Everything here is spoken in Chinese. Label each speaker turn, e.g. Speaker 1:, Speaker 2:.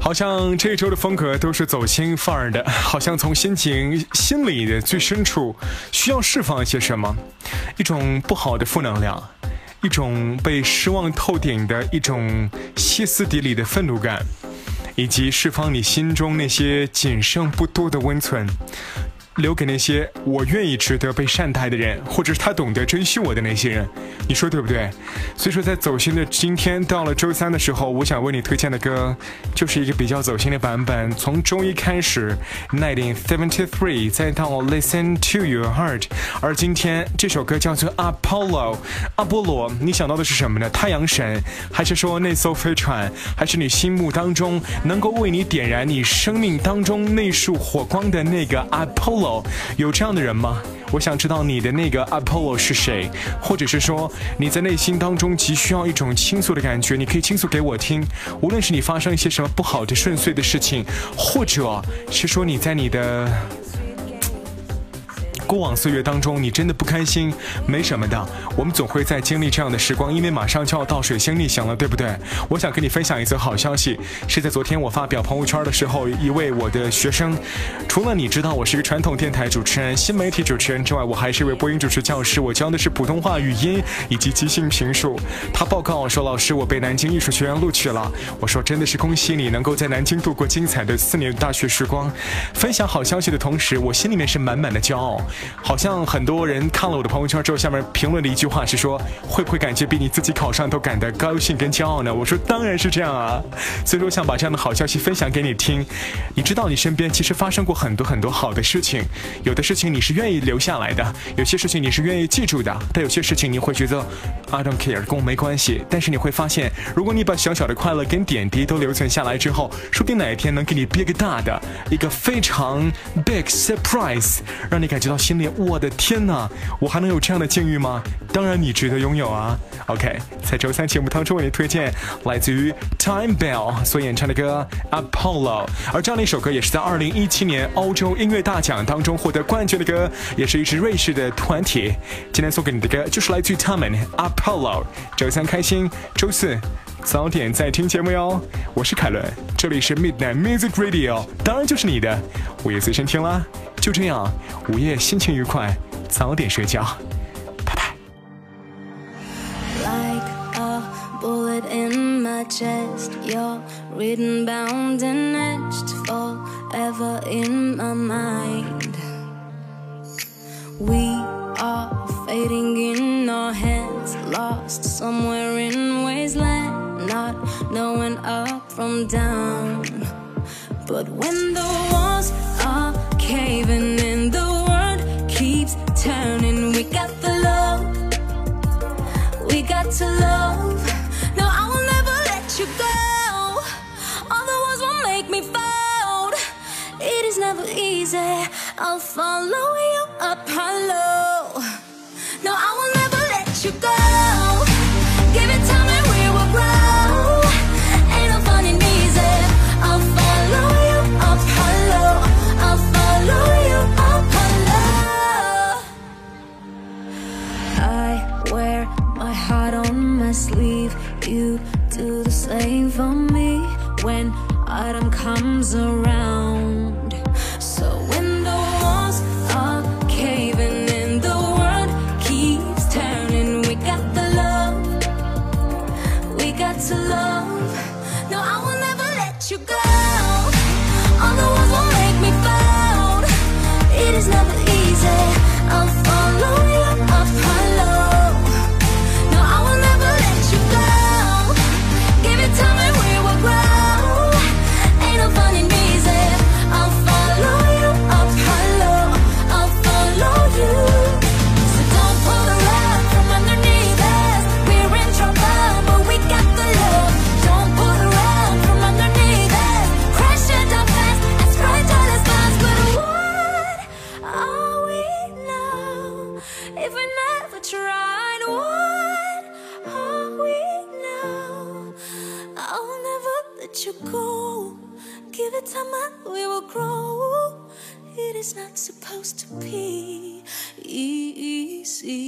Speaker 1: 好像这一周的风格都是走心范儿的，好像从心情、心里的最深处需要释放一些什么，一种不好的负能量，一种被失望透顶的一种歇斯底里的愤怒感，以及释放你心中那些仅剩不多的温存。留给那些我愿意值得被善待的人，或者是他懂得珍惜我的那些人，你说对不对？所以说，在走心的今天，到了周三的时候，我想为你推荐的歌，就是一个比较走心的版本。从周一开始，Nineteen Seventy Three，再到 Listen to Your Heart，而今天这首歌叫做 Apollo，阿波罗，你想到的是什么呢？太阳神，还是说那艘飞船，还是你心目当中能够为你点燃你生命当中那束火光的那个 Apollo？有这样的人吗？我想知道你的那个 Apollo 是谁，或者是说你在内心当中急需要一种倾诉的感觉，你可以倾诉给我听。无论是你发生一些什么不好的顺遂的事情，或者是说你在你的。过往岁月当中，你真的不开心，没什么的。我们总会在经历这样的时光，因为马上就要到水星逆行了，对不对？我想跟你分享一则好消息，是在昨天我发表朋友圈的时候，一位我的学生，除了你知道我是一个传统电台主持人、新媒体主持人之外，我还是一位播音主持教师，我教的是普通话语音以及即兴评述。他报告说，老师，我被南京艺术学院录取了。我说，真的是恭喜你，能够在南京度过精彩的四年大学时光。分享好消息的同时，我心里面是满满的骄傲。好像很多人看了我的朋友圈之后，下面评论的一句话是说：“会不会感觉比你自己考上都感到高兴跟骄傲呢？”我说：“当然是这样啊！”所以说，我想把这样的好消息分享给你听。你知道，你身边其实发生过很多很多好的事情，有的事情你是愿意留下来的，有些事情你是愿意记住的，但有些事情你会觉得 “I don't care”，跟我没关系。但是你会发现，如果你把小小的快乐跟点滴都留存下来之后，说不定哪一天能给你憋个大的一个非常 big surprise，让你感觉到心。我的天哪，我还能有这样的境遇吗？当然，你值得拥有啊。OK，在周三节目当中为你推荐来自于 Time Bell 所演唱的歌 Apollo，而这样的一首歌也是在2017年欧洲音乐大奖当中获得冠军的歌，也是一支瑞士的团体。今天送给你的歌就是来自于他们 Apollo。周三开心，周四早点再听节目哟。我是凯伦，这里是 Midnight Music Radio，当然就是你的午夜随身听啦。就这样，午夜心情愉快，早点睡觉，拜拜。Like a bullet in my chest, you're written, bound, and etched forever in my mind. We are fading in our hands, lost somewhere in wasteland, not knowing up from down. But when the walls in, the world keeps turning. We got the love, we got to love. No, I will never let you go. All the walls will make me fold. It is never easy. I'll follow you up Apollo. No, I will never let you go. My heart on my sleeve. You do the same for me when autumn comes around. let you go. Give it time and we will grow. It is not supposed to be easy.